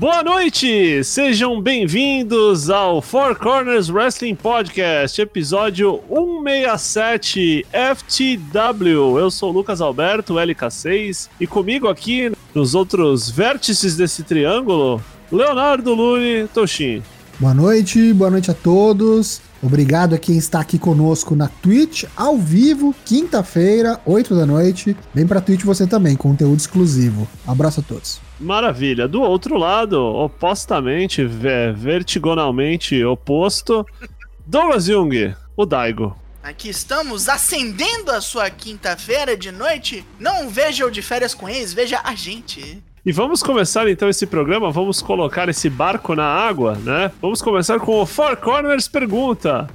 Boa noite! Sejam bem-vindos ao Four Corners Wrestling Podcast, episódio 167 FTW. Eu sou o Lucas Alberto, LK6, e comigo aqui nos outros vértices desse triângulo, Leonardo Lune Toshin. Boa noite, boa noite a todos. Obrigado a quem está aqui conosco na Twitch, ao vivo, quinta-feira, 8 da noite. Vem pra Twitch você também, conteúdo exclusivo. Abraço a todos. Maravilha. Do outro lado, opostamente, vertigonalmente oposto, Douglas Jung, o Daigo. Aqui estamos acendendo a sua quinta-feira de noite. Não veja o de férias com ex, veja a gente. E vamos começar então esse programa, vamos colocar esse barco na água, né? Vamos começar com o Four Corners Pergunta.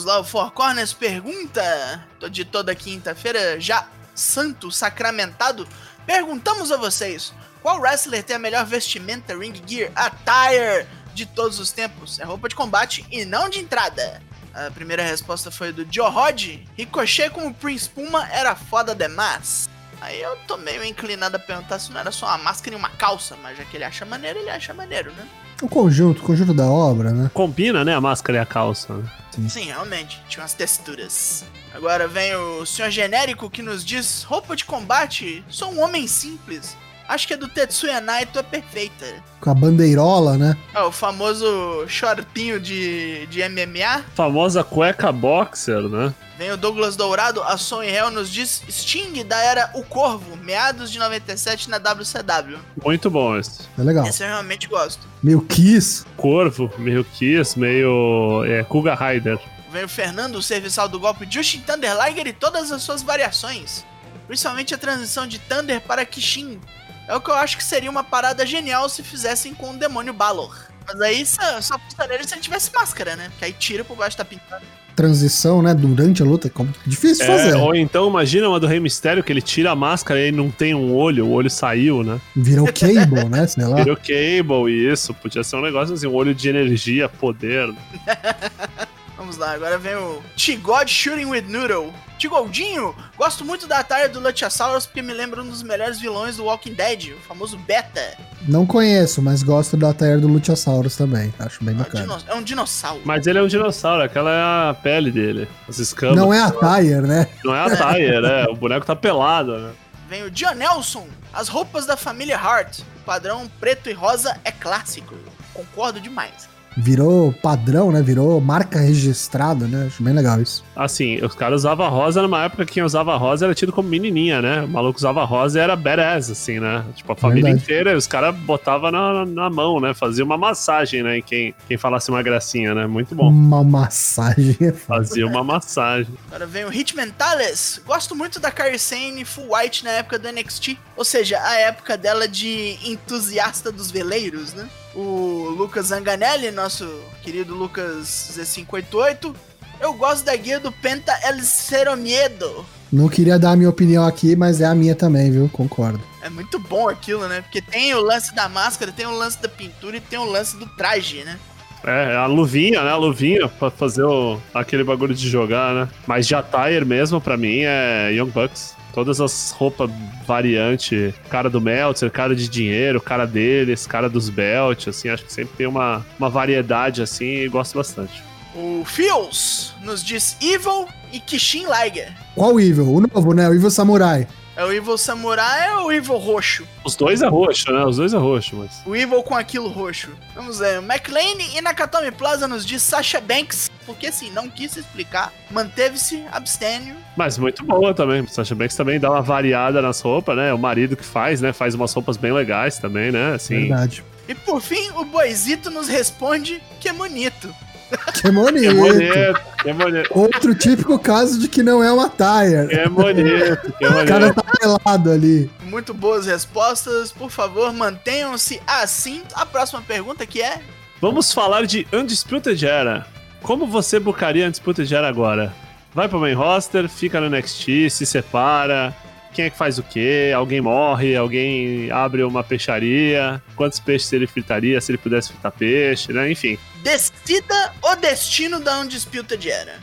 Vamos lá, o Four Corners pergunta de toda quinta-feira, já santo, sacramentado. Perguntamos a vocês: qual wrestler tem a melhor vestimenta, ring gear, attire de todos os tempos? É roupa de combate e não de entrada. A primeira resposta foi do Joe Rod. Ricochet com o Prince Puma era foda demais. Aí eu tô meio inclinado a perguntar se não era só uma máscara e uma calça, mas já que ele acha maneiro, ele acha maneiro, né? O conjunto, o conjunto da obra, né? Combina, né, a máscara e a calça. Né? Sim. Sim, realmente. Tinha umas texturas. Agora vem o senhor genérico que nos diz: roupa de combate, sou um homem simples. Acho que a do Tetsuya Naito é perfeita. Com a bandeirola, né? É, o famoso shortinho de, de MMA. Famosa cueca boxer, né? Vem o Douglas Dourado, a Som Real nos diz Sting da era O Corvo, meados de 97 na WCW. Muito bom esse. É legal. Esse eu realmente gosto. Meio Kiss. Corvo, meio Kiss, meio é, Kuga Rider. Vem o Fernando, o serviçal do golpe Justin Thunder Liger e todas as suas variações. Principalmente a transição de Thunder para Kishin, é o que eu acho que seria uma parada genial se fizessem com o demônio Balor. Mas aí só, só funcionaria se ele tivesse máscara, né? Que aí tira por baixo da pintada. Transição, né? Durante a luta, é difícil de é, fazer. Ou então imagina uma do Rei Mistério que ele tira a máscara e ele não tem um olho, o olho saiu, né? Virou Cable, né? Sei lá. Virou Cable, isso. Podia ser um negócio assim, um olho de energia, poder. Vamos lá, agora vem o T-God Shooting with Noodle. Tigoldinho, gosto muito da atalha do Luchasaurus porque me lembra um dos melhores vilões do Walking Dead, o famoso Beta. Não conheço, mas gosto da atalha do Luchasaurus também, acho bem é bacana. É um dinossauro. Mas ele é um dinossauro, aquela é a pele dele, as escamas. Não é a Tire, né? Não é a Tire, é, o boneco tá pelado, né? Vem o John Nelson, as roupas da família Hart, o padrão preto e rosa é clássico. Concordo demais virou padrão, né? Virou marca registrada, né? Acho bem legal isso. Assim, os caras usavam rosa numa época que quem usava rosa era tido como menininha, né? O maluco usava rosa e era badass, assim, né? Tipo, a família Verdade. inteira, os caras botavam na, na mão, né? Fazia uma massagem, né? Em quem, quem falasse uma gracinha, né? Muito bom. Uma massagem. É Fazia uma massagem. Agora vem o Hitman Tales. Gosto muito da Carrie Sane Full White na época do NXT. Ou seja, a época dela de entusiasta dos veleiros, né? O Lucas Zanganelli, nosso querido Lucas Z588. Eu gosto da guia do Penta El Cero Miedo. Não queria dar a minha opinião aqui, mas é a minha também, viu? Concordo. É muito bom aquilo, né? Porque tem o lance da máscara, tem o lance da pintura e tem o lance do traje, né? É, a luvinha, né? A luvinha pra fazer o, aquele bagulho de jogar, né? Mas de attire mesmo, pra mim, é Young Bucks. Todas as roupas variante, cara do Meltzer, cara de dinheiro, cara deles, cara dos Belt, assim, acho que sempre tem uma, uma variedade assim e gosto bastante. O Fios nos diz Evil e Kishin Liger. Qual Evil? O novo, né? O Evil Samurai. É o Evil Samurai ou o Evil roxo? Os dois é roxo, né? Os dois é roxo, mas. O Evil com aquilo roxo. Vamos ver. McLean e Nakatomi Plaza nos diz Sasha Banks. Porque assim, não quis explicar. Manteve-se abstênio. Mas muito boa também. Sasha Banks também dá uma variada nas roupas, né? O marido que faz, né? Faz umas roupas bem legais também, né? Assim. Verdade. E por fim, o Boizito nos responde que é bonito. Que bonito. Que bonito, que bonito. Outro típico caso de que não é uma tire. Que bonito, que bonito. O cara tá pelado ali. Muito boas respostas. Por favor, mantenham-se assim. A próxima pergunta que é... Vamos falar de Undisputed Era. Como você bucaria Undisputed Era agora? Vai pro main roster, fica no NXT, se separa, quem é que faz o quê, alguém morre, alguém abre uma peixaria, quantos peixes ele fritaria se ele pudesse fritar peixe, né? Enfim. Decida o destino da Undisputed Era.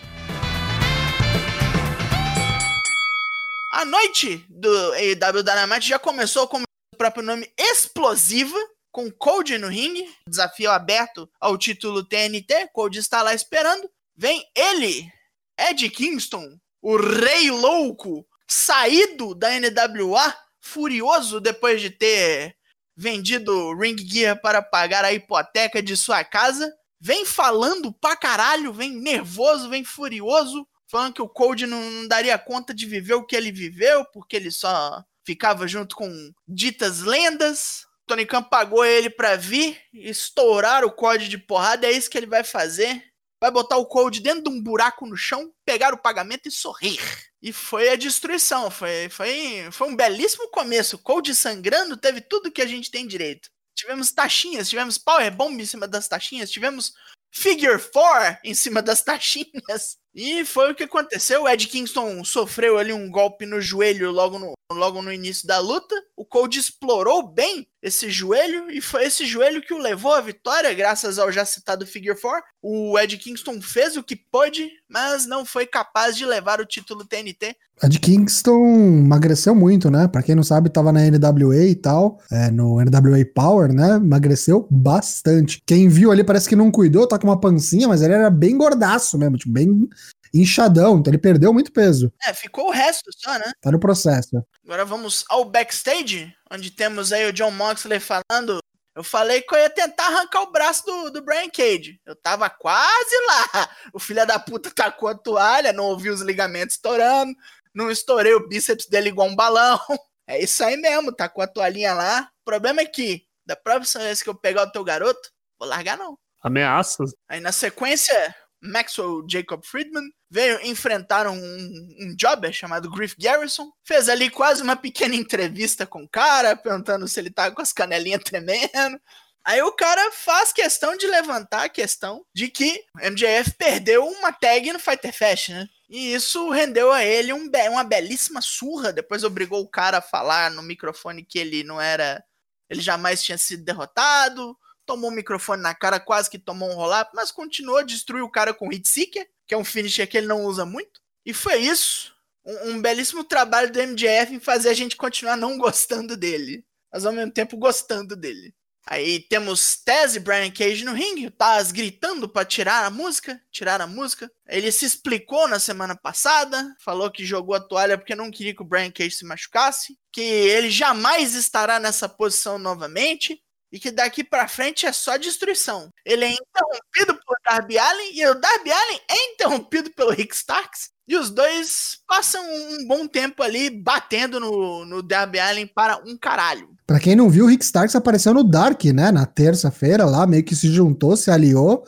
A noite do AEW Dynamite já começou com o próprio nome Explosiva, com Code no ringue, desafio aberto ao título TNT. Code está lá esperando. Vem ele, Ed Kingston, o Rei Louco, saído da NWA, furioso depois de ter vendido Ring Gear para pagar a hipoteca de sua casa. Vem falando pra caralho, vem nervoso, vem furioso, falando que o Cold não, não daria conta de viver o que ele viveu, porque ele só ficava junto com ditas lendas. Tony Khan pagou ele pra vir, estourar o código de porrada, é isso que ele vai fazer. Vai botar o Cold dentro de um buraco no chão, pegar o pagamento e sorrir. E foi a destruição. Foi, foi, foi um belíssimo começo. Cold sangrando teve tudo que a gente tem direito. Tivemos taxinhas, tivemos Power Bomb em cima das taxinhas, tivemos Figure 4 em cima das taxinhas. E foi o que aconteceu. O Ed Kingston sofreu ali um golpe no joelho logo no, logo no início da luta. O Cold explorou bem esse joelho e foi esse joelho que o levou à vitória, graças ao já citado Figure 4. O Ed Kingston fez o que pôde, mas não foi capaz de levar o título TNT. Ed Kingston emagreceu muito, né? Pra quem não sabe, tava na NWA e tal, é, no NWA Power, né? Emagreceu bastante. Quem viu ali parece que não cuidou, tá com uma pancinha, mas ele era bem gordaço mesmo, tipo, bem inchadão, então ele perdeu muito peso. É, ficou o resto só, né? Tá no processo. Agora vamos ao backstage, onde temos aí o John Moxley falando. Eu falei que eu ia tentar arrancar o braço do, do Brian Cage. Eu tava quase lá. O filho da puta tacou a toalha, não ouvi os ligamentos estourando, não estourei o bíceps dele igual um balão. É isso aí mesmo, tacou a toalhinha lá. O problema é que, da próxima vez que eu pegar o teu garoto, vou largar não. Ameaças. Aí na sequência, Maxwell Jacob Friedman veio enfrentar um, um jobber chamado Griff Garrison. Fez ali quase uma pequena entrevista com o cara, perguntando se ele tá com as canelinhas tremendo. Aí o cara faz questão de levantar a questão de que MJF perdeu uma tag no Fighter Fest, né? E isso rendeu a ele um be uma belíssima surra. Depois obrigou o cara a falar no microfone que ele não era. Ele jamais tinha sido derrotado tomou o microfone na cara, quase que tomou um roll-up, mas continuou a destruir o cara com Hit Seeker, que é um finisher que ele não usa muito. E foi isso. Um, um, belíssimo trabalho do MJF em fazer a gente continuar não gostando dele, mas ao mesmo tempo gostando dele. Aí temos Taz e Brian Cage no ringue, o Taz gritando para tirar a música, tirar a música. Ele se explicou na semana passada, falou que jogou a toalha porque não queria que o Brian Cage se machucasse, que ele jamais estará nessa posição novamente, e que daqui para frente é só destruição. Ele é interrompido por Darby Allen e o Darby Allen é interrompido pelo Rick Starks. E os dois passam um bom tempo ali batendo no, no Darby Allen para um caralho. Pra quem não viu, o Rick Starks apareceu no Dark, né? Na terça-feira lá, meio que se juntou, se aliou.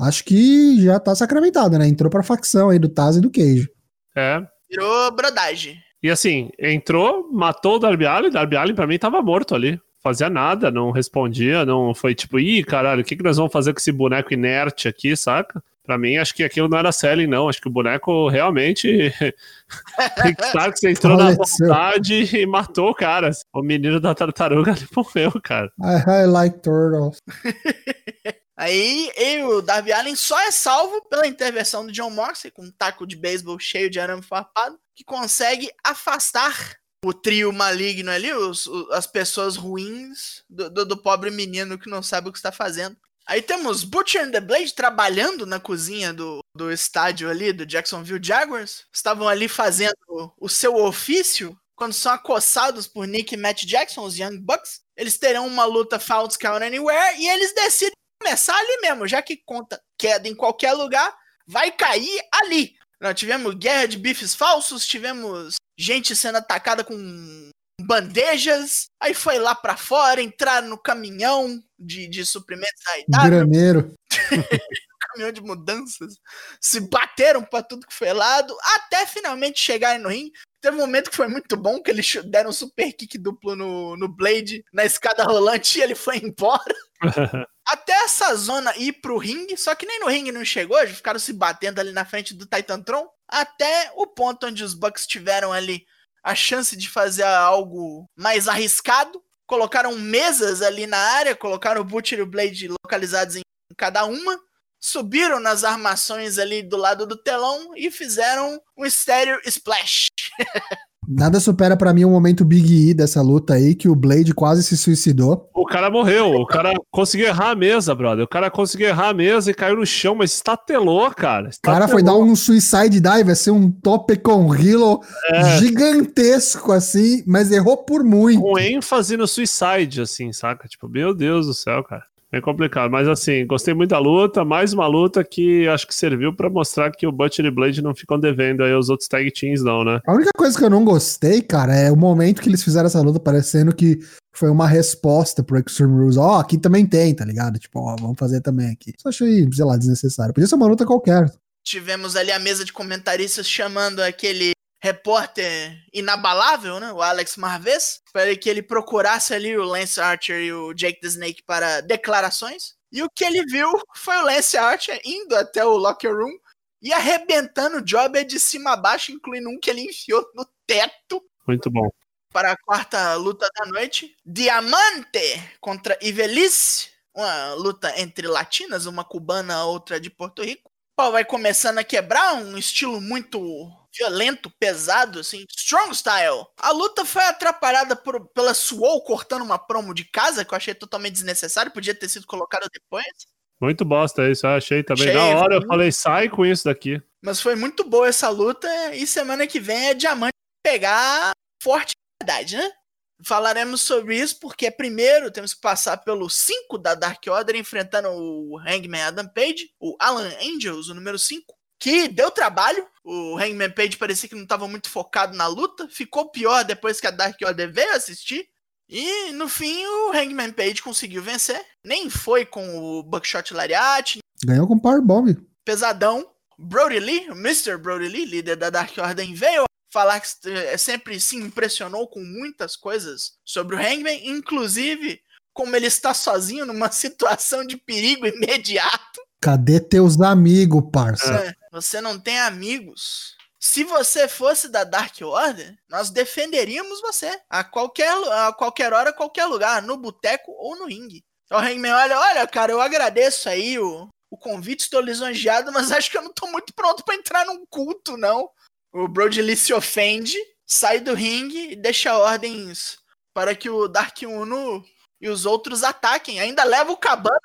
Acho que já tá sacramentado, né? Entrou pra facção aí do Taz e do Queijo. É. Virou brodagem. E assim, entrou, matou o Darby Allen. Darby Allen pra mim tava morto ali fazia nada, não respondia, não foi tipo, ih, caralho, o que, que nós vamos fazer com esse boneco inerte aqui, saca? Pra mim, acho que aquilo não era selling, não. Acho que o boneco realmente. Rick Starks entrou na vontade e matou o cara. O menino da tartaruga ali morreu, cara. I, I like turtles. Aí eu, o Darby Allen só é salvo pela intervenção do John Moxley, com um taco de beisebol cheio de arame farpado, que consegue afastar o trio maligno ali, os, as pessoas ruins do, do, do, pobre menino que não sabe o que está fazendo. Aí temos Butcher and the Blade trabalhando na cozinha do, do estádio ali, do Jacksonville Jaguars. Estavam ali fazendo o seu ofício quando são acossados por Nick e Matt Jackson, os Young Bucks. Eles terão uma luta Falls Count Anywhere e eles decidem começar ali mesmo, já que conta queda em qualquer lugar, vai cair ali. Nós tivemos guerra de bifes falsos, tivemos gente sendo atacada com bandejas, aí foi lá para fora, entraram no caminhão de, de suprimentos da Graneiro. caminhão de mudanças, se bateram para tudo que foi lado, até finalmente chegarem no ringue. Teve um momento que foi muito bom, que eles deram um super kick duplo no, no Blade, na escada rolante, e ele foi embora. até essa zona ir pro ringue, só que nem no ringue não chegou, eles ficaram se batendo ali na frente do Titantron, até o ponto onde os Bucks tiveram ali a chance de fazer algo mais arriscado. Colocaram mesas ali na área, colocaram o Butcher e o Blade localizados em cada uma, subiram nas armações ali do lado do telão e fizeram um estéreo splash. Nada supera pra mim o momento Big E dessa luta aí, que o Blade quase se suicidou. O cara morreu, o cara conseguiu errar a mesa, brother. O cara conseguiu errar a mesa e caiu no chão, mas estatelou, cara. O cara foi dar um suicide dive, vai ser um top com hilo É. gigantesco assim, mas errou por muito. com ênfase no suicide, assim, saca? Tipo, meu Deus do céu, cara. É complicado, mas assim, gostei muito da luta. Mais uma luta que acho que serviu pra mostrar que o Butcher e Blade não ficam devendo aí os outros tag teams, não, né? A única coisa que eu não gostei, cara, é o momento que eles fizeram essa luta parecendo que foi uma resposta pro Extreme Rules. Ó, aqui também tem, tá ligado? Tipo, ó, vamos fazer também aqui. Só achei, sei lá, desnecessário. Podia ser uma luta qualquer. Tivemos ali a mesa de comentaristas chamando aquele repórter inabalável, né? O Alex Marvez, para que ele procurasse ali o Lance Archer e o Jake the Snake para declarações. E o que ele viu foi o Lance Archer indo até o locker room e arrebentando o Jobber de cima a baixo, incluindo um que ele enfiou no teto Muito bom. para a quarta luta da noite. Diamante contra Ivelice. Uma luta entre latinas, uma cubana, outra de Porto Rico. O pau vai começando a quebrar, um estilo muito violento, pesado, assim. Strong style. A luta foi atrapalhada por, pela Swole cortando uma promo de casa, que eu achei totalmente desnecessário, podia ter sido colocada depois. Muito bosta isso, eu achei também. Achei, Na hora eu falei, sai com isso daqui. Mas foi muito boa essa luta e semana que vem é Diamante pegar forte de verdade, né? Falaremos sobre isso porque primeiro temos que passar pelo 5 da Dark Order enfrentando o Hangman Adam Page, o Alan Angels, o número 5, que deu trabalho. O Hangman Page parecia que não estava muito focado na luta, ficou pior depois que a Dark Order veio assistir. E no fim o Hangman Page conseguiu vencer. Nem foi com o Buckshot Lariat, Ganhou com Powerbomb. pesadão. Brody Lee, o Mr. Brody Lee, líder da Dark Order, veio falar que eh, sempre se impressionou com muitas coisas sobre o Hangman, inclusive como ele está sozinho numa situação de perigo imediato. Cadê teus amigos, parça? É, Você não tem amigos. Se você fosse da Dark Order, nós defenderíamos você a qualquer, a qualquer hora, qualquer lugar, no boteco ou no ringue. O Hangman olha, olha, cara, eu agradeço aí o, o convite, estou lisonjeado, mas acho que eu não tô muito pronto pra entrar num culto, não. O Brody Lee se ofende, sai do ringue e deixa ordens para que o Dark Uno e os outros ataquem. Ainda leva o Cabana,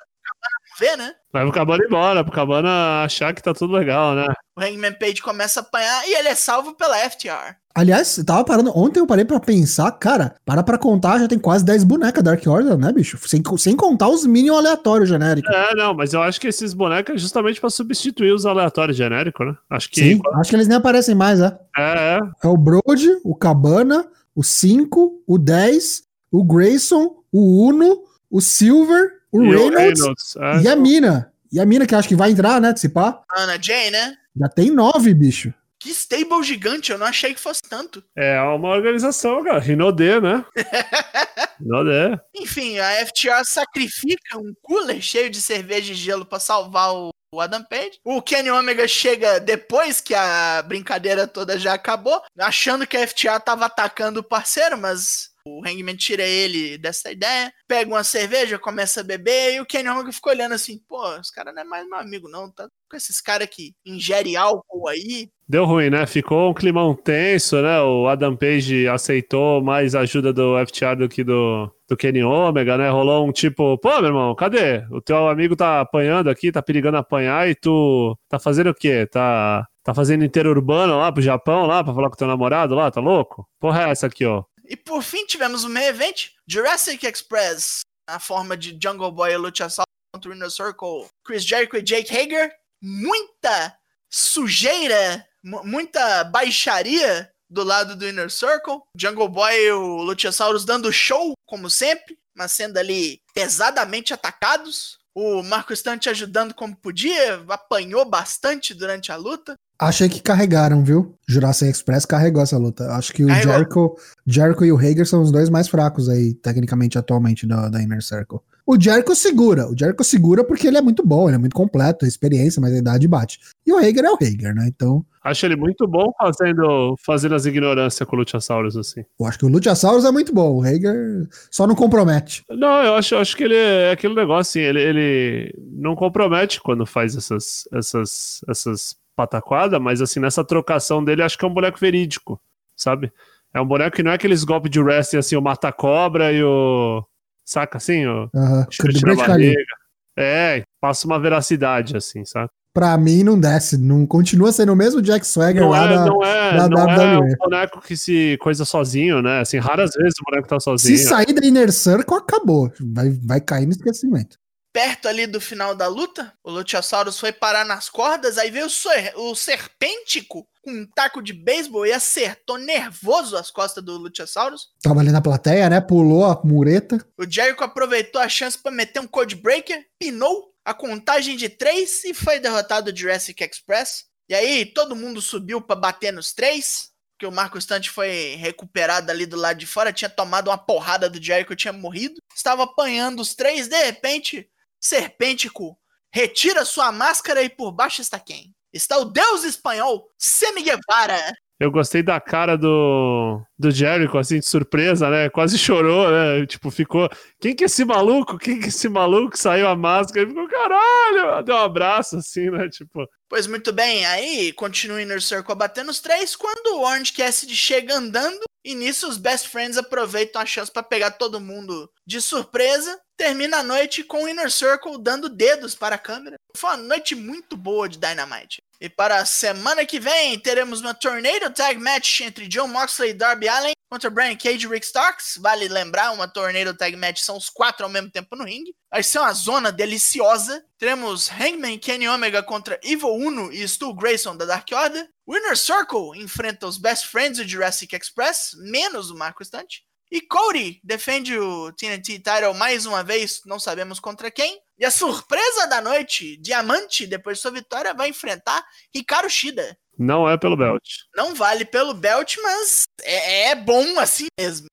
vê, né? Vai pro Cabana embora, pro Cabana achar que tá tudo legal, né? O Hangman Page começa a apanhar e ele é salvo pela FTR. Aliás, eu tava parando. Ontem eu parei pra pensar, cara, para pra contar, já tem quase 10 bonecas Dark Order, né, bicho? Sem, sem contar os Minion aleatórios genéricos. É, não, mas eu acho que esses bonecos é justamente pra substituir os aleatórios genéricos, né? Acho que. Sim, acho que eles nem aparecem mais, é. É, é. É o Brody, o Cabana, o 5, o 10, o Grayson, o Uno, o Silver, o E Reynolds é. e a Mina. E a Mina que eu acho que vai entrar, né, se pá. Ana Jay, né? Já tem nove, bicho. Que stable gigante, eu não achei que fosse tanto. É uma organização, cara. Rinodê, né? Rinodê. Enfim, a FTR sacrifica um cooler cheio de cerveja e gelo pra salvar o o Adam Page. O Kenny Omega chega depois que a brincadeira toda já acabou, achando que a FTA tava atacando o parceiro, mas o Hangman tira ele dessa ideia, pega uma cerveja, começa a beber, e o Kenny Omega fica olhando assim, pô, esse cara não é mais meu amigo não, tá com esses caras que ingere álcool aí. Deu ruim, né? Ficou um climão tenso, né? O Adam Page aceitou mais ajuda do FTR do que do, do Kenny Omega, né? Rolou um tipo, pô, meu irmão, cadê? O teu amigo tá apanhando aqui, tá perigando apanhar e tu tá fazendo o quê? Tá, tá fazendo interurbano lá pro Japão, lá, pra falar com teu namorado lá, tá louco? Porra é essa aqui, ó. E por fim tivemos o main event, Jurassic Express, na forma de Jungle Boy e Luchasaurus contra o Inner Circle, Chris Jericho e Jake Hager. Muita sujeira, mu- muita baixaria do lado do Inner Circle. Jungle Boy e o Luchasaurus dando show, como sempre, mas sendo ali pesadamente atacados. O Marco Stunt ajudando como podia, apanhou bastante durante a luta. Achei que carregaram, viu? Jurassic Express carregou essa luta. Acho que o Carregou. Jericho, Jericho e o Hager são os dois mais fracos aí, tecnicamente, atualmente, da, da Inner Circle. O Jericho segura. O Jericho segura porque ele é muito bom, ele é muito completo, a experiência, mas a idade bate. E o Hager é o Hager, né? Então, Acho ele muito bom fazendo, fazendo as ignorâncias com o Luchasaurus, assim. eu acho que o Luchasaurus é muito bom. O Hager só não compromete. Não, eu acho, eu acho que ele é aquele negócio assim, ele, ele não compromete quando faz essas, essas, essas pataquadas, mas assim, nessa trocação dele, acho que é um boneco verídico, sabe? É um boneco que não é aqueles golpes de wrestling assim, o mata-cobra e o. Saca assim? O chute na barriga. É, passa uma veracidade, assim, saca? Pra mim não desce, não continua sendo o mesmo Jack Swagger Não lá é, da- não é, da não é WWE. um boneco que se coisa sozinho, né? Assim, raras vezes o boneco tá sozinho. Se sair da Inner Circle, acabou. Vai, vai cair no esquecimento. Perto ali do final da luta, o Luchasaurus foi parar nas cordas, aí veio o, ser- o Serpêntico com um taco de beisebol e acertou nervoso as costas do Luchasaurus. Tava ali na plateia, né? Pulou a mureta. O Jericho aproveitou a chance para meter um Code Breaker, pinou a contagem de três e foi derrotado o Jurassic Express. E aí todo mundo subiu para bater nos três, porque o Marco Stunt foi recuperado ali do lado de fora, tinha tomado uma porrada do Jericho, tinha morrido. Estava apanhando os três, de repente, Serpêntico retira sua máscara e por baixo está quem? Está o deus espanhol, Semi Guevara. Eu gostei da cara do, do Jericho, assim, de surpresa, né? Quase chorou, né? Tipo, ficou. Quem que é esse maluco? Quem que é esse maluco? Saiu a máscara e ficou, caralho! Deu um abraço, assim, né? Tipo, Pois muito bem, aí continua o Inner Circle batendo os três, quando o Orange Cassidy chega andando, e nisso os Best Friends aproveitam a chance pra pegar todo mundo de surpresa. Termina a noite com o Inner Circle dando dedos para a câmera. Foi uma noite muito boa de Dynamite. E para a semana que vem, teremos uma Tornado Tag Match entre John Moxley e Darby Allin contra Brian Cage e Rick Starks. Vale lembrar, uma Tornado Tag Match são os quatro ao mesmo tempo no ringue. Vai ser uma zona deliciosa. Teremos Hangman Kenny Omega contra Evil Uno e Stu Grayson da Dark Order. Winner Circle enfrenta os Best Friends do Jurassic Express, menos o Marco Stunt. E Cody defende o TNT Title mais uma vez, não sabemos contra quem. E a surpresa da noite, Diamante, depois de sua vitória, vai enfrentar Hikaru Shida. não é pelo belt. Não vale pelo belt, mas é, é bom assim mesmo.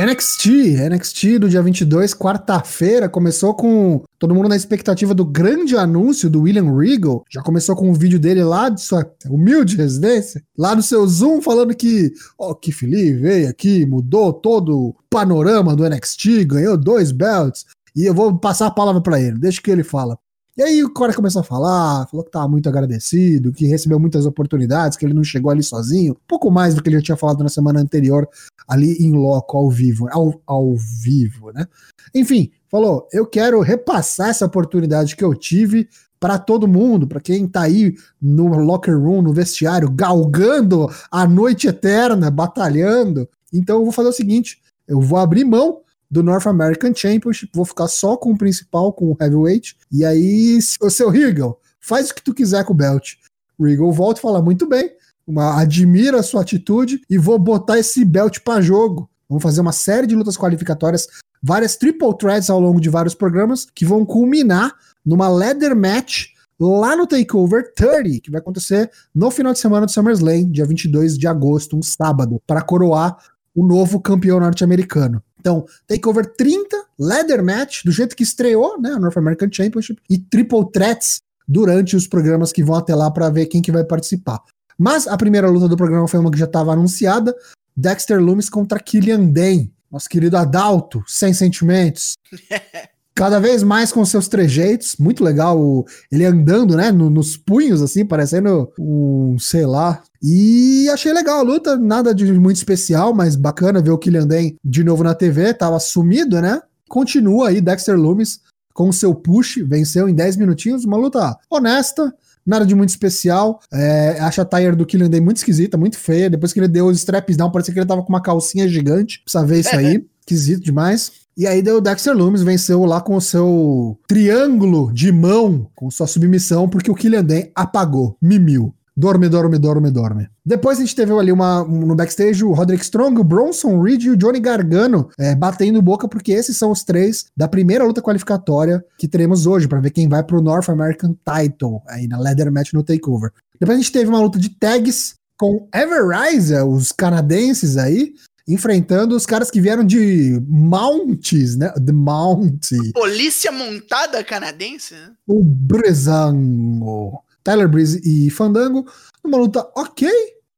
NXT, NXT do dia 22, quarta-feira, começou com todo mundo na expectativa do grande anúncio do William Regal. Já começou com um vídeo dele lá de sua humilde residência, lá no seu Zoom, falando que, ó, que Felipe veio aqui, mudou todo o panorama do NXT, ganhou dois belts, e eu vou passar a palavra pra ele, deixa que ele fala. E aí o cara começou a falar, falou que tava muito agradecido, que recebeu muitas oportunidades, que ele não chegou ali sozinho, um pouco mais do que ele já tinha falado na semana anterior, ali em loco, ao vivo, ao, ao vivo, né? Enfim, falou, eu quero repassar essa oportunidade que eu tive para todo mundo, para quem tá aí no locker room, no vestiário, galgando a noite eterna, batalhando. Então eu vou fazer o seguinte, eu vou abrir mão do North American Championship, vou ficar só com o principal, com o heavyweight, e aí, o seu Regal, faz o que tu quiser com o belt. Regal volta e fala, muito bem, uma, admira a sua atitude e vou botar esse belt para jogo. Vamos fazer uma série de lutas qualificatórias, várias triple threats ao longo de vários programas, que vão culminar numa leather match lá no Takeover 30, que vai acontecer no final de semana do SummerSlam, dia 22 de agosto, um sábado, para coroar o novo campeão norte-americano. Então, Takeover 30, Leather Match, do jeito que estreou, né, a North American Championship, e Triple Threats durante os programas que vão até lá para ver quem que vai participar. Mas a primeira luta do programa foi uma que já estava anunciada, Dexter Loomis contra Killian Dane, nosso querido Adalto, sem sentimentos. Cada vez mais com seus trejeitos, muito legal ele andando, né, no- nos punhos, assim, parecendo um, sei lá. E achei legal a luta, nada de muito especial, mas bacana ver o Killian Dane de novo na TV, tava sumido, né? Continua aí Dexter Loomis com o seu push, venceu em 10 minutinhos, uma luta honesta, nada de muito especial. É, acho a tire do Killian Dane muito esquisita, muito feia. Depois que ele deu os straps down, parecia que ele tava com uma calcinha gigante. Precisa ver isso aí. Esquisito demais. E aí o Dexter Loomis, venceu lá com o seu triângulo de mão, com sua submissão, porque o Killian Dane apagou, mimiu. Dorme, dorme, dorme, dorme. Depois a gente teve ali uma, um- no backstage o Roderick Strong, o Bronson Reed e o Johnny Gargano é, batendo boca, porque esses são os três da primeira luta qualificatória que teremos hoje, para ver quem vai pro North American Title, aí na Leather Match no Takeover. Depois a gente teve uma luta de tags com Everrise, os canadenses aí, enfrentando os caras que vieram de Mounties, né? The Mount, Polícia montada canadense? né? o Brezango. Tyler Breeze e Fandango, numa luta ok,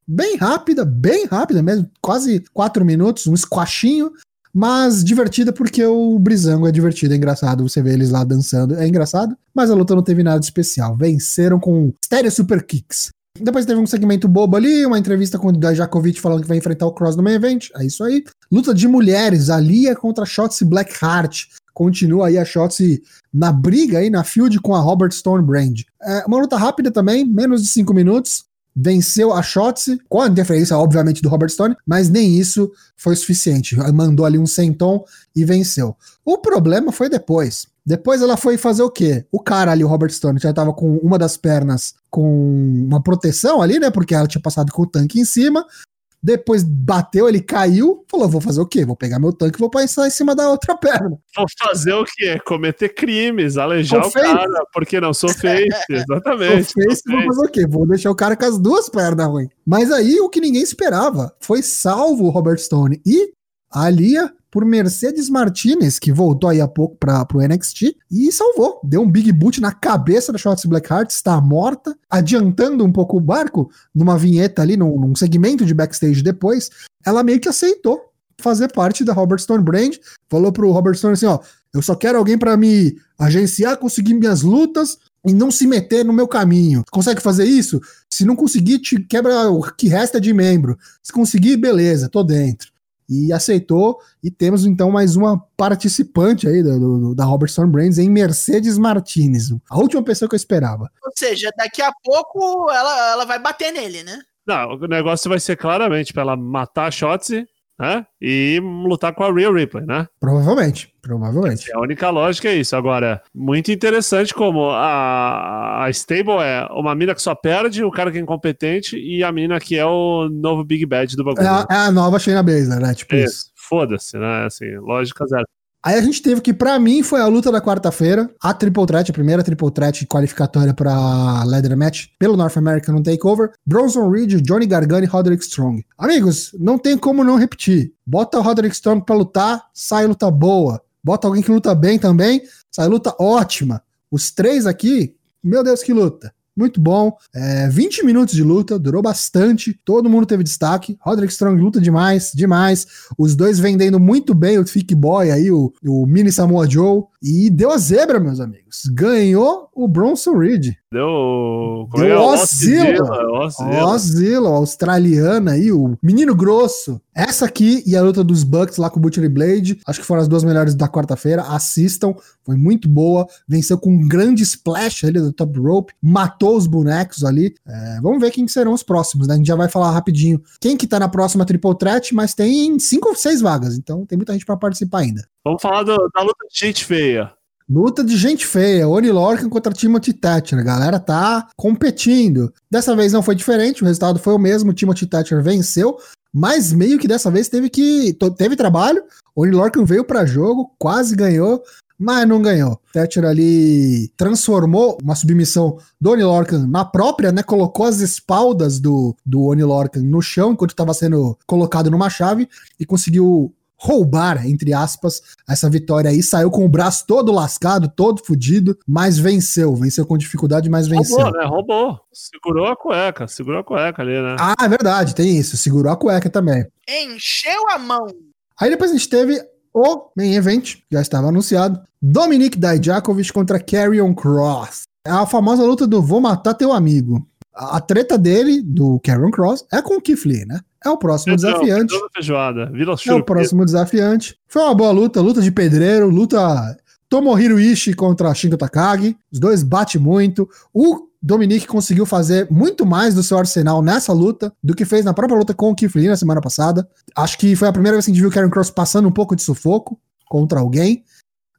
bem rápida, bem rápida mesmo, quase quatro minutos, um squashinho, mas divertida porque o Brizango é divertido, é engraçado, você vê eles lá dançando, é engraçado, mas a luta não teve nada de especial. Venceram com Stereo Super Kicks. Depois teve um segmento bobo ali, uma entrevista com o Dajakovic falando que vai enfrentar o Cross no main event. É isso aí. Luta de mulheres, Alia contra Shotzi Blackheart. Continua aí a Shotzi na briga aí, na field com a Robert Stone Brand. É uma luta rápida também, menos de 5 minutos. Venceu a Shotzi, com a interferência, obviamente, do Robert Stone, mas nem isso foi suficiente. Mandou ali um senton e venceu. O problema foi depois. Depois ela foi fazer o quê? O cara ali, o Robert Stone, já tava com uma das pernas com uma proteção ali, né? Porque ela tinha passado com o tanque em cima. Depois bateu, ele caiu, falou: vou fazer o quê? Vou pegar meu tanque e vou passar em cima da outra perna. Vou fazer o quê? Cometer crimes, alejar o cara, porque não sou face, exatamente. Sou face, vou fazer o quê? Vou deixar o cara com as duas pernas ruins. Mas aí o que ninguém esperava foi salvo o Robert Stone e a Alia por Mercedes Martinez, que voltou aí há pouco para o NXT e salvou. Deu um big boot na cabeça da Shotzi Blackheart, está morta, adiantando um pouco o barco numa vinheta ali, num, num segmento de backstage depois. Ela meio que aceitou fazer parte da Robert Stone Brand. Falou pro Robert Stone assim: ó, eu só quero alguém para me agenciar, conseguir minhas lutas e não se meter no meu caminho. Consegue fazer isso? Se não conseguir, te quebra o que resta de membro. Se conseguir, beleza, tô dentro e aceitou. E temos então mais uma participante aí do, do, da Robertson Brands em Mercedes Martinez, a última pessoa que eu esperava. Ou seja, daqui a pouco ela, ela vai bater nele, né? Não, o negócio vai ser claramente para ela matar a Shotzi né? E lutar com a Real Ripley, né? Provavelmente, provavelmente. A única lógica é isso. Agora, muito interessante como a, a Stable é uma mina que só perde, o cara que é incompetente e a mina que é o novo Big Bad do bagulho. É a, é a nova Shayna Baszler, né? Tipo isso. isso. Foda-se, né? Assim, lógica zero. Aí a gente teve que, para mim, foi a luta da quarta-feira, a Triple Threat, a primeira Triple Threat qualificatória para Leather Match pelo North American Takeover. Bronson Reed, Johnny Gargano e Roderick Strong. Amigos, não tem como não repetir. Bota o Roderick Strong pra lutar, sai luta boa. Bota alguém que luta bem também, sai luta ótima. Os três aqui, meu Deus, que luta muito bom. É, 20 minutos de luta, durou bastante. Todo mundo teve destaque. Roderick Strong luta demais, demais. Os dois vendendo muito bem o Thick Boy aí, o, o Mini Samoa Joe. E deu a zebra, meus amigos. Ganhou o Bronson Reed. Deu, Deu é? Ozilla. Ozilla, australiana aí, o menino grosso. Essa aqui e a luta dos Bucks lá com o Butcher Blade, acho que foram as duas melhores da quarta-feira. Assistam, foi muito boa. Venceu com um grande splash ali do top rope, matou os bonecos ali. É, vamos ver quem serão os próximos, né? A gente já vai falar rapidinho quem que tá na próxima Triple Threat, mas tem cinco ou seis vagas, então tem muita gente para participar ainda. Vamos falar do, da luta de gente feia. Luta de gente feia, Oni Lorcan contra Timothy Thatcher. A galera tá competindo. Dessa vez não foi diferente, o resultado foi o mesmo. Timothy Thatcher venceu, mas meio que dessa vez teve que teve trabalho. Oni Lorcan veio para jogo, quase ganhou, mas não ganhou. Thatcher ali transformou uma submissão do Oni Lorcan na própria, né? Colocou as espaldas do, do Oni Lorcan no chão enquanto estava sendo colocado numa chave e conseguiu roubar, entre aspas, essa vitória aí. Saiu com o braço todo lascado, todo fudido, mas venceu. Venceu com dificuldade, mas venceu. Roubou, né? Roubou. Segurou a cueca, segurou a cueca ali, né? Ah, é verdade, tem isso. Segurou a cueca também. Encheu a mão. Aí depois a gente teve o main event, já estava anunciado. Dominic Dijakovic contra Carrion Cross. É a famosa luta do vou matar teu amigo. A treta dele, do Karen Cross, é com o Keith Lee, né? É o próximo desafiante. Feijoada. Vila é o próximo desafiante. Foi uma boa luta, luta de pedreiro, luta Tomohiro Ishii contra Shingo Takagi. Os dois batem muito. O Dominique conseguiu fazer muito mais do seu arsenal nessa luta do que fez na própria luta com o Keith Lee na semana passada. Acho que foi a primeira vez que a gente viu o Karen Cross passando um pouco de sufoco contra alguém,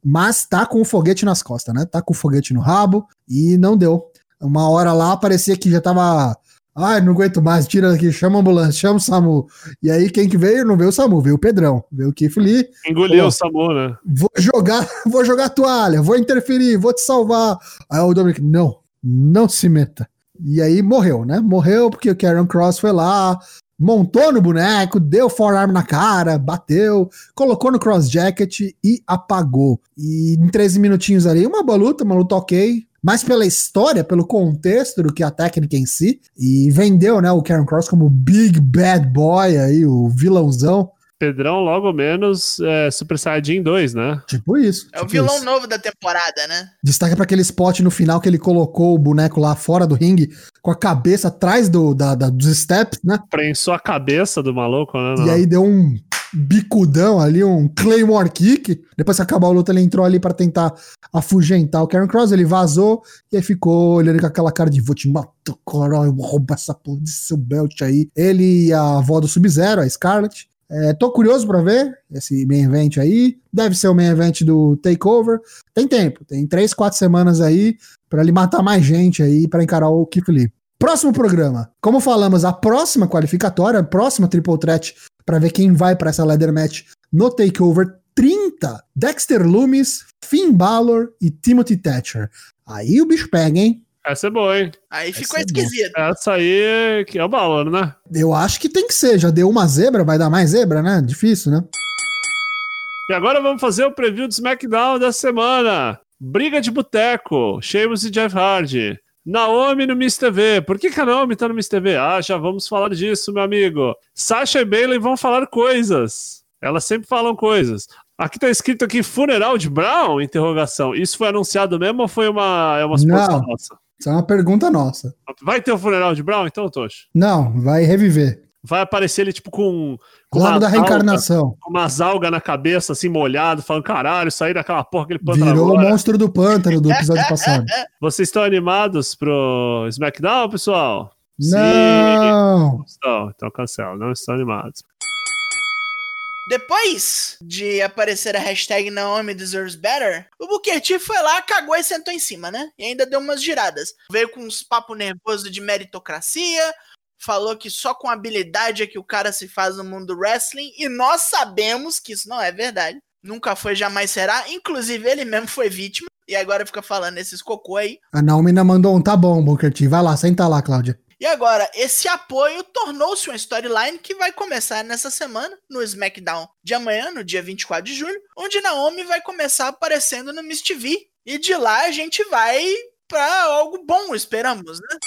mas tá com o foguete nas costas, né? Tá com o foguete no rabo e não deu. Uma hora lá parecia que já tava Ai, não aguento mais, tira daqui, chama a ambulância, chama o SAMU. E aí, quem que veio? Não veio o SAMU, veio o Pedrão, veio o Keith Lee. Engoliu o SAMU, né? Vou jogar, vou jogar toalha, vou interferir, vou te salvar. Aí o Dominic, não, não se meta. E aí morreu, né? Morreu porque o Karen Cross foi lá, montou no boneco, deu forearm na cara, bateu, colocou no cross jacket e apagou. E em 13 minutinhos ali, uma boa luta, uma luta ok, mais pela história, pelo contexto do que a técnica em si. E vendeu, né, o Karen Cross como Big Bad Boy aí, o vilãozão. Pedrão logo menos é, Super Saiyajin 2, né? Tipo isso. É o tipo vilão isso. novo da temporada, né? Destaque pra aquele spot no final que ele colocou o boneco lá fora do ringue, com a cabeça atrás do, da, da- dos steps, né? Prensou a cabeça do maluco, né? E aí deu um bicudão ali, um Claymore Kick. Depois que acabou a luta, ele entrou ali pra tentar afugentar o Karen Cross, ele vazou e aí ficou olhando com aquela cara de vou te matar, caralho, eu vou roubar essa porra desse seu belt aí. Ele e a avó do Sub-Zero, a Scarlet. É, tô curioso pra ver esse main event aí. Deve ser o main event do Takeover. Tem tempo, tem três, quatro semanas aí pra ele matar mais gente aí pra encarar o Keith Lee. Próximo programa. Como falamos, a próxima qualificatória, a próxima Triple Threat para ver quem vai para essa ladder match no Takeover 30, Dexter Loomis, Finn Balor e Timothy Thatcher. Aí o bicho pega, hein? Essa é boa, hein? Aí ficou é esquisito. Essa aí que é o balão, né? Eu acho que tem que ser. Já deu uma zebra, vai dar mais zebra, né? Difícil, né? E agora vamos fazer o preview do SmackDown da semana. Briga de boteco, Sheamus e Jeff Hardy. Naomi no Miss TV. Por que, que a Naomi tá no Miss TV? Ah, já vamos falar disso, meu amigo. Sasha e Bailey vão falar coisas. Elas sempre falam coisas. Aqui tá escrito aqui funeral de Brown? Interrogação. Isso foi anunciado mesmo ou foi uma, é uma suposição Não. nossa? Isso é uma pergunta nossa. Vai ter o funeral de Brown, então, Tocho? Não, vai reviver. Vai aparecer ele, tipo, com. com Lado da reencarnação. Com umas algas na cabeça, assim, molhado, falando, caralho, saí daquela porra, aquele pântano Virou o agora. monstro do pântano do episódio passado. Vocês estão animados pro SmackDown, pessoal? Não! Estão, então cancela, não estão animados. Depois de aparecer a hashtag Naomi Deserves Better, o T foi lá, cagou e sentou em cima, né? E ainda deu umas giradas. Veio com uns papo nervoso de meritocracia, falou que só com habilidade é que o cara se faz no mundo do wrestling, e nós sabemos que isso não é verdade. Nunca foi, jamais será. Inclusive, ele mesmo foi vítima. E agora fica falando esses cocô aí. A Naomi ainda mandou um tá bom, Booker T. Vai lá, senta lá, Cláudia. E agora, esse apoio tornou-se uma storyline que vai começar nessa semana, no SmackDown de amanhã, no dia 24 de julho, onde Naomi vai começar aparecendo no Miss TV. E de lá a gente vai pra algo bom, esperamos, né?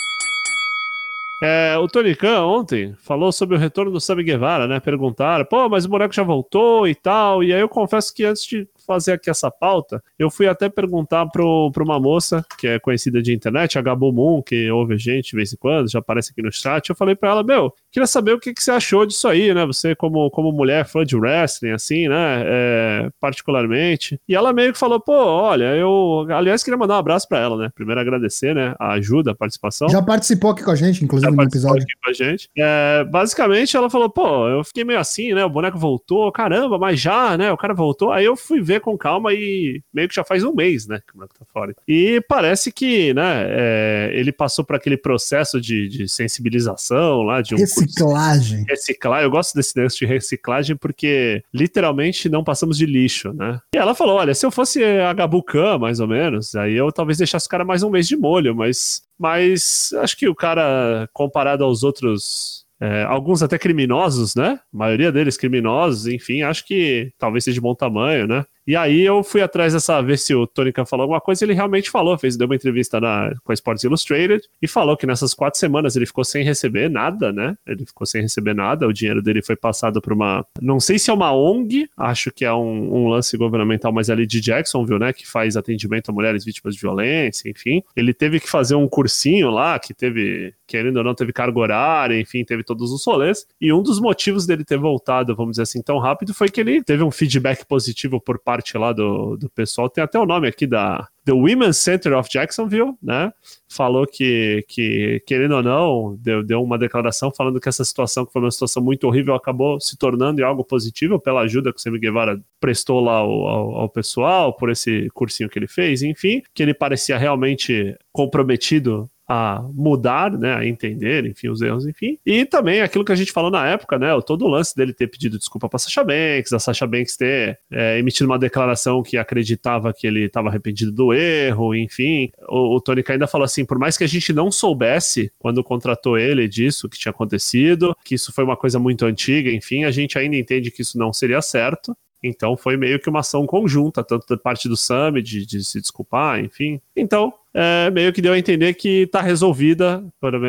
É, o Tony Khan ontem falou sobre o retorno do Sammy Guevara, né? Perguntaram, pô, mas o boneco já voltou e tal. E aí eu confesso que antes de fazer aqui essa pauta, eu fui até perguntar pro, pra uma moça que é conhecida de internet, a Gabo Moon, que ouve a gente de vez em quando, já aparece aqui no chat. Eu falei pra ela, meu, queria saber o que, que você achou disso aí, né? Você, como, como mulher fã de wrestling, assim, né? É, particularmente. E ela meio que falou, pô, olha, eu. Aliás, queria mandar um abraço pra ela, né? Primeiro agradecer, né? A ajuda, a participação Já participou aqui com a gente, inclusive, já no episódio. aqui com a gente. É, basicamente, ela falou, pô, eu fiquei meio assim, né? O boneco voltou, caramba, mas já, né? O cara voltou. Aí eu fui ver com calma e meio que já faz um mês, né? Que o boneco tá fora. E parece que, né? é, ele passou por aquele processo de, de sensibilização lá, de um Reciclagem. reciclar. Eu gosto desse negócio de reciclagem porque literalmente não passamos de lixo, né? E ela falou: olha, se eu fosse a Gabu Khan, mais ou menos, aí eu talvez deixasse o cara mais um mês de molho, mas, mas acho que o cara, comparado aos outros. é, alguns até criminosos, né? A maioria deles criminosos, enfim, acho que talvez seja de bom tamanho, né? E aí eu fui atrás dessa, ver se o Tony Khan falou alguma coisa, ele realmente falou, fez, deu uma entrevista na, com a Sports Illustrated e falou que nessas quatro semanas ele ficou sem receber nada, né? Ele ficou sem receber nada, o dinheiro dele foi passado para uma, não sei se é uma ONG, acho que é um, um lance governamental, mas é ali de Jacksonville, né? Que faz atendimento a mulheres vítimas de violência, enfim. Ele teve que fazer um cursinho lá, que teve, querendo ou não, teve carga horária, enfim, teve todos os rolês. E um dos motivos dele ter voltado, vamos dizer assim, tão rápido foi que ele teve um feedback positivo por parte lá do, do pessoal. Tem até o nome aqui da The Women's Center of Jacksonville, né? Falou que, que querendo ou não, deu, deu uma declaração falando que essa situação, que foi uma situação muito horrível, acabou se tornando algo positivo pela ajuda que o Sammy Guevara prestou lá ao, ao, ao pessoal, por esse cursinho que ele fez, enfim, que ele parecia realmente comprometido a mudar, né, a entender, enfim, os erros, enfim. E também aquilo que a gente falou na época, né, todo o lance dele ter pedido desculpa pra Sasha Banks, a Sasha Banks ter é, emitido uma declaração que acreditava que ele estava arrependido do erro, enfim. O, o Khan ainda falou assim, por mais que a gente não soubesse quando contratou ele disso que tinha acontecido, que isso foi uma coisa muito antiga, enfim, a gente ainda entende que isso não seria certo. Então foi meio que uma ação conjunta, tanto da parte do Summit de, de se desculpar, enfim. Então, é, meio que deu a entender que tá resolvida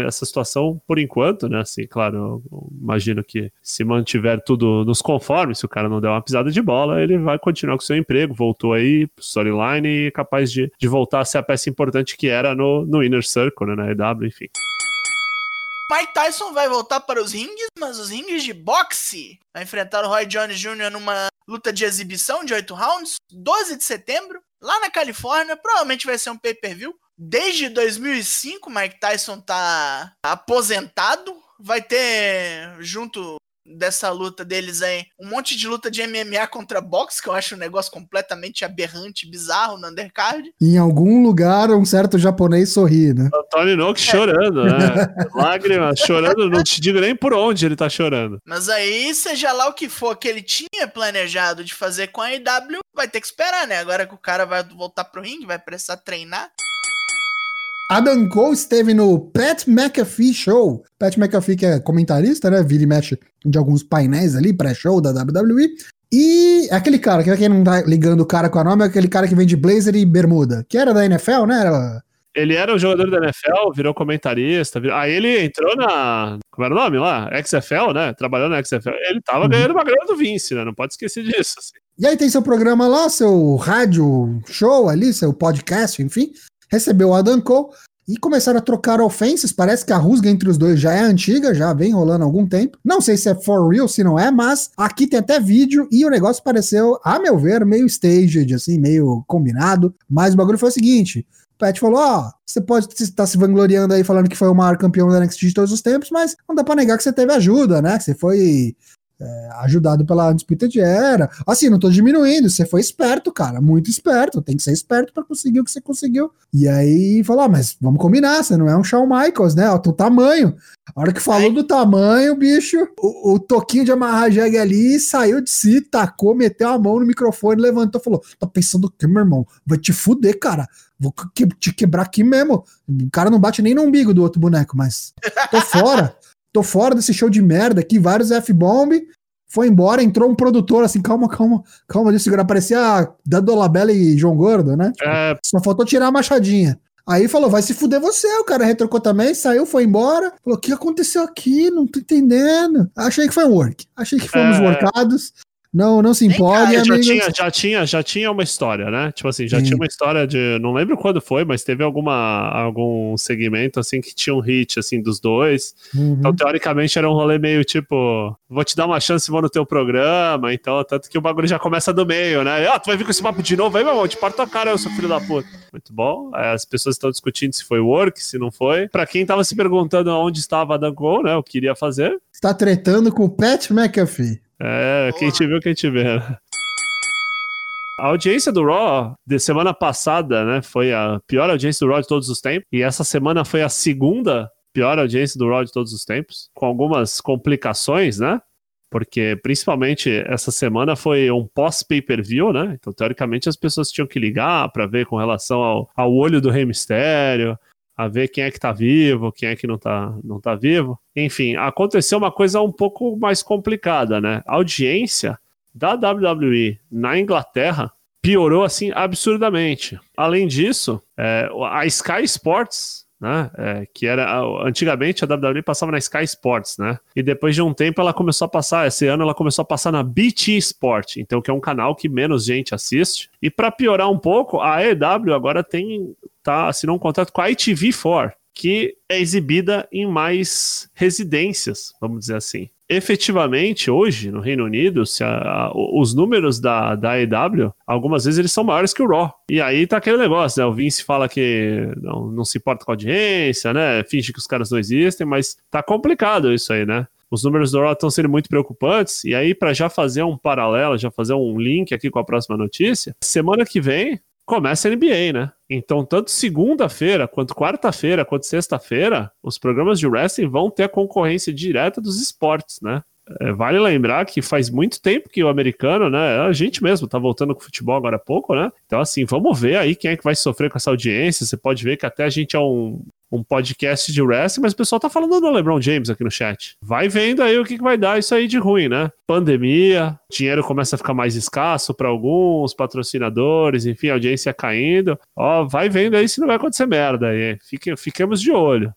essa situação por enquanto, né? Assim, claro, imagino que se mantiver tudo nos conformes, se o cara não der uma pisada de bola, ele vai continuar com seu emprego, voltou aí, storyline e capaz de, de voltar a ser a peça importante que era no, no Inner Circle, né? Na EW, enfim. Mike Tyson vai voltar para os rings, mas os rings de boxe. Vai enfrentar o Roy Jones Jr. numa luta de exibição de 8 rounds, 12 de setembro, lá na Califórnia. Provavelmente vai ser um pay-per-view. Desde 2005, Mike Tyson tá aposentado. Vai ter, junto dessa luta deles aí. Um monte de luta de MMA contra boxe, que eu acho um negócio completamente aberrante, bizarro no undercard. Em algum lugar, um certo japonês sorri, né? Tony Nox é. chorando, né? Lágrimas, chorando, não te digo nem por onde ele tá chorando. Mas aí, seja lá o que for que ele tinha planejado de fazer com a IW, vai ter que esperar, né? Agora que o cara vai voltar pro ringue, vai precisar treinar. Adam Cole esteve no Pat McAfee Show. Pat McAfee, que é comentarista, né? Vira e mexe de alguns painéis ali, pré-show da WWE. E aquele cara, que quem não tá ligando o cara com a nome, é aquele cara que vem de blazer e bermuda, que era da NFL, né? Era... Ele era um jogador da NFL, virou comentarista. Virou... Aí ele entrou na. Como era o nome lá? XFL, né? Trabalhando na XFL. Ele tava uhum. ganhando uma grana do Vince, né? Não pode esquecer disso. Assim. E aí tem seu programa lá, seu rádio show ali, seu podcast, enfim recebeu o Adam Cole e começaram a trocar ofensas. Parece que a rusga entre os dois já é antiga, já vem rolando há algum tempo. Não sei se é for real, se não é, mas aqui tem até vídeo e o negócio pareceu, a meu ver, meio staged, assim, meio combinado. Mas o bagulho foi o seguinte: Pat falou: Ó, oh, você pode estar tá se vangloriando aí falando que foi o maior campeão da NXT de todos os tempos, mas não dá pra negar que você teve ajuda, né? Você foi é, ajudado pela Undisputed Era. Assim, não tô diminuindo, você foi esperto, cara, muito esperto, tem que ser esperto para conseguir o que você conseguiu. E aí falou, ah, mas vamos combinar, você não é um Shawn Michaels, né, o teu tamanho. A hora que falou do tamanho, bicho, o, o toquinho de amarrar jegue ali saiu de si, tacou, meteu a mão no microfone, levantou falou, tá pensando o que, meu irmão? Vai te fuder, cara. Vou que, te quebrar aqui mesmo. O cara não bate nem no umbigo do outro boneco, mas tô fora tô fora desse show de merda aqui, vários F-bomb, foi embora, entrou um produtor assim, calma, calma, calma, de segurar, parecia Dando Labella e João Gordo, né? É... Só faltou tirar a machadinha. Aí falou, vai se fuder você, o cara retrocou também, saiu, foi embora. Falou, o que aconteceu aqui? Não tô entendendo. Achei que foi um work. Achei que fomos é... workados. Não, não se empolgue, já tinha, já tinha, já tinha uma história, né? Tipo assim, já Sim. tinha uma história de, não lembro quando foi, mas teve alguma algum segmento assim que tinha um hit assim dos dois. Uhum. Então teoricamente era um rolê meio tipo, vou te dar uma chance, vou no teu programa, então tanto que o bagulho já começa do meio, né? Ah, tu vai vir com esse papo de novo aí, meu irmão, te parto a cara, eu sou filho da puta. Muito bom. As pessoas estão discutindo se foi work, se não foi. Para quem tava se perguntando onde estava a Dan Cole, né, o que iria fazer. Está tretando com o Pat McAfee. É, quem te viu, quem te vê. A audiência do Raw de semana passada, né, foi a pior audiência do Raw de todos os tempos. E essa semana foi a segunda pior audiência do Raw de todos os tempos, com algumas complicações, né? Porque principalmente essa semana foi um pós-pay-per-view, né? Então, teoricamente, as pessoas tinham que ligar para ver com relação ao, ao olho do Rei Mistério, a ver quem é que tá vivo, quem é que não tá, não tá vivo. Enfim, aconteceu uma coisa um pouco mais complicada, né? A audiência da WWE na Inglaterra piorou assim absurdamente. Além disso, é, a Sky Sports, né, é, que era antigamente a WWE passava na Sky Sports, né? E depois de um tempo ela começou a passar, esse ano ela começou a passar na BT Sport, então que é um canal que menos gente assiste. E para piorar um pouco, a EW agora tem tá, assinou um contrato com a ITV4, que é exibida em mais residências, vamos dizer assim. Efetivamente, hoje, no Reino Unido, se a, a, os números da, da EW, algumas vezes eles são maiores que o Raw. E aí tá aquele negócio, né? O Vince fala que não, não se importa com a audiência, né? Finge que os caras não existem, mas tá complicado isso aí, né? os números do Raw estão sendo muito preocupantes. E aí, para já fazer um paralelo, já fazer um link aqui com a próxima notícia, semana que vem começa a NBA, né? Então, tanto segunda-feira, quanto quarta-feira, quanto sexta-feira, os programas de wrestling vão ter a concorrência direta dos esportes, né? É, vale lembrar que faz muito tempo que o americano, né? A gente mesmo tá voltando com o futebol agora há pouco, né? Então, assim, vamos ver aí quem é que vai sofrer com essa audiência. Você pode ver que até a gente é um, um podcast de wrestling, mas o pessoal tá falando do LeBron James aqui no chat. Vai vendo aí o que, que vai dar isso aí de ruim, né? Pandemia, dinheiro começa a ficar mais escasso para alguns, patrocinadores, enfim, audiência caindo. Ó, vai vendo aí se não vai acontecer merda aí. Fique, fiquemos de olho.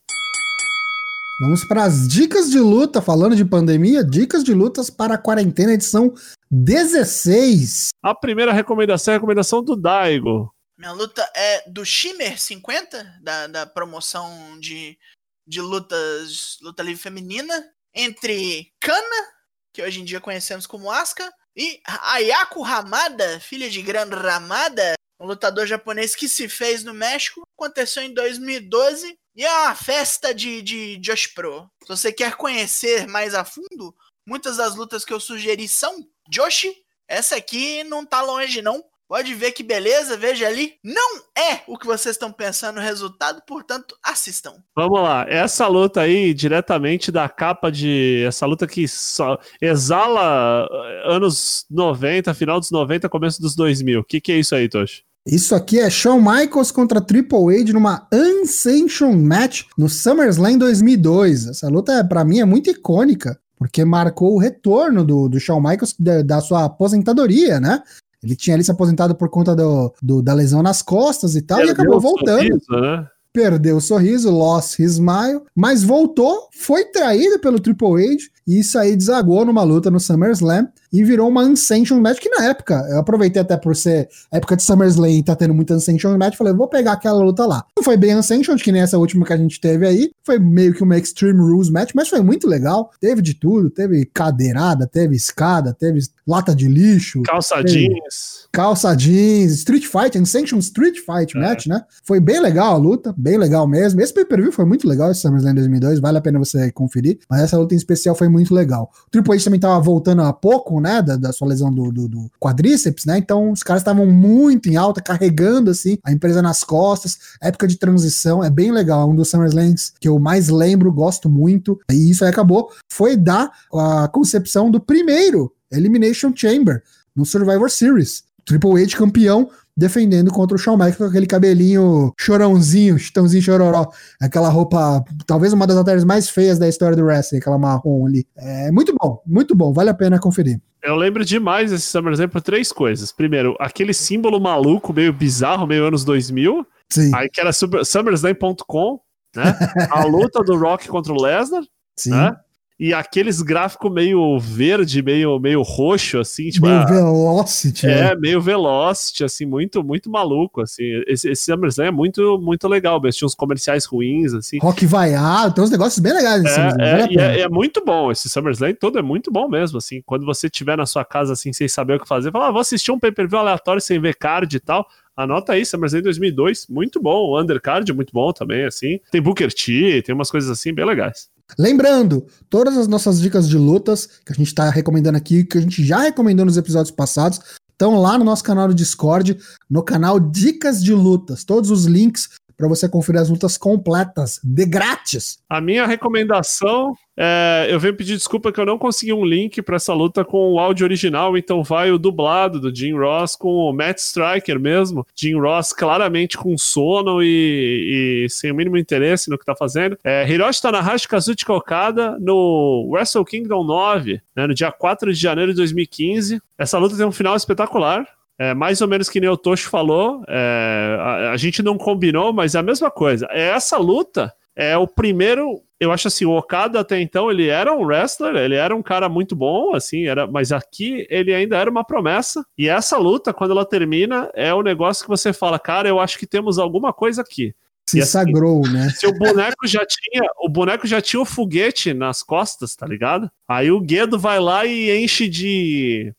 Vamos para as dicas de luta, falando de pandemia, dicas de lutas para a quarentena, edição 16. A primeira recomendação é a recomendação do Daigo. Minha luta é do Shimmer 50, da, da promoção de, de lutas, luta livre feminina, entre Kana, que hoje em dia conhecemos como Asuka, e Ayako Hamada, filha de Gran Ramada, um lutador japonês que se fez no México, aconteceu em 2012 e é uma festa de, de Josh Pro. Se você quer conhecer mais a fundo, muitas das lutas que eu sugeri são Josh. Essa aqui não tá longe, não. Pode ver que beleza, veja ali. Não é o que vocês estão pensando no resultado, portanto, assistam. Vamos lá, essa luta aí, diretamente da capa de. Essa luta que só exala anos 90, final dos 90, começo dos 2000. O que, que é isso aí, Toshi? Isso aqui é Shawn Michaels contra Triple H numa Unsanctioned Match no SummerSlam 2002. Essa luta, é, para mim, é muito icônica, porque marcou o retorno do, do Shawn Michaels da, da sua aposentadoria, né? Ele tinha ali se aposentado por conta do, do da lesão nas costas e tal, Perdeu e acabou voltando. Sorriso, né? Perdeu o sorriso, lost his smile, mas voltou, foi traído pelo Triple H e isso aí desagou numa luta no SummerSlam e virou uma Unsanctioned Match que na época, eu aproveitei até por ser época de SummerSlam e tá tendo muita Unsanctioned Match, falei, vou pegar aquela luta lá. Não foi bem Unsanctioned, que nem essa última que a gente teve aí, foi meio que uma Extreme Rules Match, mas foi muito legal, teve de tudo, teve cadeirada, teve escada, teve lata de lixo. Calça jeans. Calça jeans, Street Fight, Unsanctioned Street Fight é. Match, né? Foi bem legal a luta, bem legal mesmo. Esse pay-per-view foi muito legal, esse SummerSlam 2002, vale a pena você conferir, mas essa luta em especial foi muito legal. O Triple H também tava voltando há pouco, né, da, da sua lesão do, do, do, quadríceps, né, então os caras estavam muito em alta, carregando, assim, a empresa nas costas, época de transição, é bem legal, é um dos SummerSlams que eu mais lembro, gosto muito, e isso aí acabou, foi dar a concepção do primeiro Elimination Chamber no Survivor Series. Triple H campeão defendendo contra o Shawn Michaels com aquele cabelinho chorãozinho, chitãozinho chororó, aquela roupa, talvez uma das alterações mais feias da história do wrestling, aquela marrom ali. É muito bom, muito bom, vale a pena conferir. Eu lembro demais desse SummerSlam por três coisas. Primeiro, aquele símbolo maluco, meio bizarro, meio anos 2000. Sim. Aí que era SummerSlam.com, né? A luta do Rock contra o Lesnar. Sim. Né? E aqueles gráficos meio verde, meio, meio roxo, assim, tipo. Meio a... Velocity. É, né? meio Velocity, assim, muito, muito maluco, assim. Esse, esse SummerSlam é muito, muito legal, mas tinha uns comerciais ruins, assim. Rock vaiado, tem uns negócios bem legais nesse é, é, é, é, muito bom, esse SummerSlam todo é muito bom mesmo, assim. Quando você tiver na sua casa, assim, sem saber o que fazer, fala, ah, vou assistir um pay-per-view aleatório sem ver card e tal. Anota aí, SummerSlam 2002, muito bom. O Undercard, muito bom também, assim. Tem Booker T, tem umas coisas assim bem legais. Lembrando, todas as nossas dicas de lutas que a gente está recomendando aqui, que a gente já recomendou nos episódios passados, estão lá no nosso canal do Discord, no canal Dicas de Lutas. Todos os links para você conferir as lutas completas, de grátis. A minha recomendação é, eu venho pedir desculpa que eu não consegui um link para essa luta com o áudio original, então vai o dublado do Jim Ross com o Matt Striker mesmo. Jim Ross claramente com sono e, e sem o mínimo interesse no que tá fazendo. É, Hiroshi Tanahashi Kazuchika Okada no Wrestle Kingdom 9, né, no dia 4 de janeiro de 2015. Essa luta tem um final espetacular. É, mais ou menos que nem o Tocho falou, é, a, a, gente não combinou, mas é a mesma coisa. É essa luta é o primeiro. Eu acho assim, o Okada até então ele era um wrestler, ele era um cara muito bom, assim, era, mas aqui ele ainda era uma promessa. E essa luta, quando ela termina, é o negócio que você fala, cara, eu acho que temos alguma coisa aqui. Se assim, sagrou, né? Se o boneco já tinha, o boneco já tinha o foguete nas costas, tá ligado? Aí o Guedo vai lá e enche de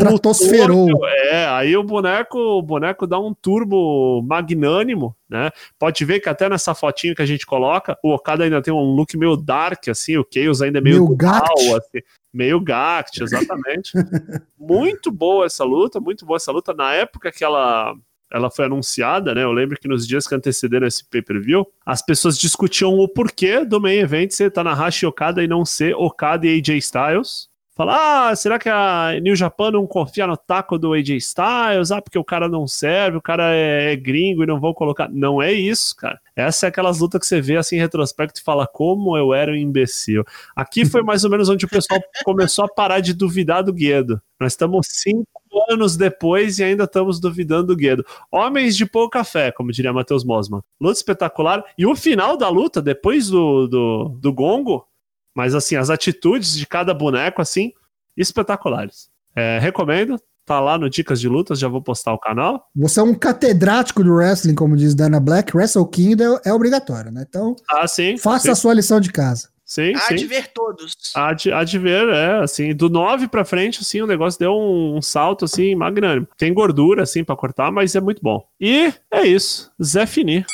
Stratosferou. É, aí o boneco, o boneco dá um turbo magnânimo, né? Pode ver que até nessa fotinho que a gente coloca, o Okada ainda tem um look meio dark, assim, o Chaos ainda é meio, meio gact. assim. Meio gact, exatamente. muito boa essa luta, muito boa essa luta. Na época que ela ela foi anunciada, né? Eu lembro que nos dias que antecederam esse pay-per-view, as pessoas discutiam o porquê do main event ser Tanahashi Okada e não ser Okada e AJ Styles Fala, ah, será que a New Japan não confia no taco do AJ Styles? Ah, porque o cara não serve, o cara é, é gringo e não vou colocar. Não é isso, cara. Essa é aquelas lutas que você vê assim em retrospecto e fala como eu era um imbecil. Aqui foi mais ou menos onde o pessoal começou a parar de duvidar do Guedo. Nós estamos cinco anos depois e ainda estamos duvidando do Guedo. Homens de pouca fé, como diria Matheus Mosman. Luta espetacular. E o final da luta, depois do, do, do gongo, mas assim, as atitudes de cada boneco, assim, espetaculares. É, recomendo. Tá lá no Dicas de Lutas, já vou postar o canal. Você é um catedrático do wrestling, como diz Dana Black. Wrestle Kingdom é obrigatório, né? Então, ah, sim, faça sim. a sua lição de casa. Sim, Há sim. de ver todos. Há de, há de ver, é, assim, do 9 pra frente, assim, o negócio deu um, um salto, assim, magnânimo. Tem gordura, assim, pra cortar, mas é muito bom. E é isso, Zé Fini.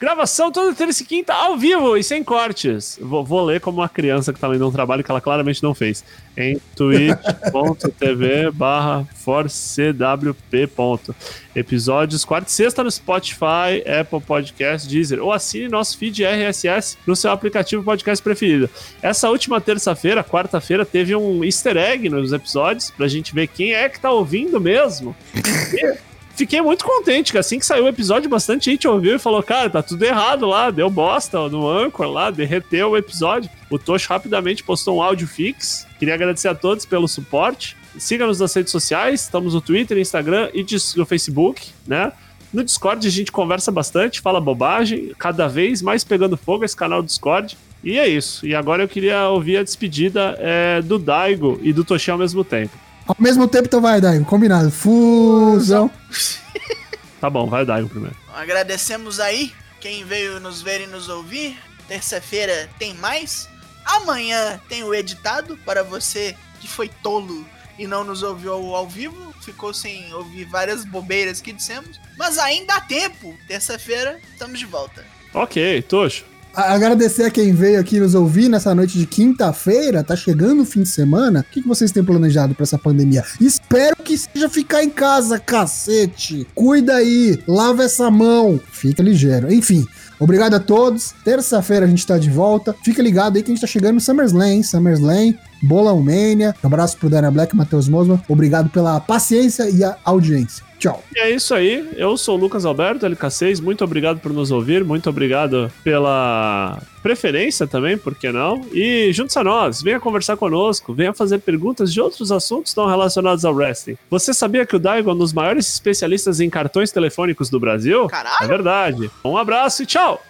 Gravação toda terça e quinta ao vivo e sem cortes. Vou, vou ler como uma criança que tá lendo um trabalho que ela claramente não fez. Em twitch.tv barra forcewp. Episódios quarta e sexta no Spotify, Apple Podcast, Deezer. Ou assine nosso feed RSS no seu aplicativo podcast preferido. Essa última terça-feira, quarta-feira, teve um easter egg nos episódios pra gente ver quem é que tá ouvindo mesmo. Fiquei muito contente que assim que saiu o episódio, bastante gente ouviu e falou: Cara, tá tudo errado lá, deu bosta no Anchor lá, derreteu o episódio. O Tosh rapidamente postou um áudio fix. Queria agradecer a todos pelo suporte. Siga-nos nas redes sociais, estamos no Twitter, Instagram e no Facebook, né? No Discord a gente conversa bastante, fala bobagem, cada vez mais pegando fogo esse canal do Discord. E é isso. E agora eu queria ouvir a despedida é, do Daigo e do Toshi ao mesmo tempo. Ao mesmo tempo, então vai, Daigo. Combinado. Fusão. Tá bom, vai o Daigo primeiro. Agradecemos aí quem veio nos ver e nos ouvir. Terça-feira tem mais. Amanhã tem o editado para você que foi tolo e não nos ouviu ao vivo. Ficou sem ouvir várias bobeiras que dissemos. Mas ainda há tempo. Terça-feira estamos de volta. Ok, Tocho. Agradecer a quem veio aqui nos ouvir nessa noite de quinta-feira. Tá chegando o fim de semana. O que, vocês têm planejado pra essa pandemia? Espero que seja ficar em casa, cacete. Cuida aí, lava essa mão. Fica ligeiro. Enfim, obrigado a todos. Terça-feira a gente tá de volta. Fica ligado aí que a gente tá chegando no SummerSlam, hein? SummerSlam. Bolão Mania. Um abraço pro Dana Black Matheus Mosman. Obrigado pela paciência e a audiência. Tchau. E é isso aí. Eu sou o Lucas Alberto, LK6. Muito obrigado por nos ouvir. Muito obrigado pela preferência também, por que não? E junte-se a nós. Venha conversar conosco. Venha fazer perguntas de outros assuntos não relacionados ao wrestling. Você sabia que o Daigo é um dos maiores especialistas em cartões telefônicos do Brasil? Caralho! É verdade. Um abraço e tchau!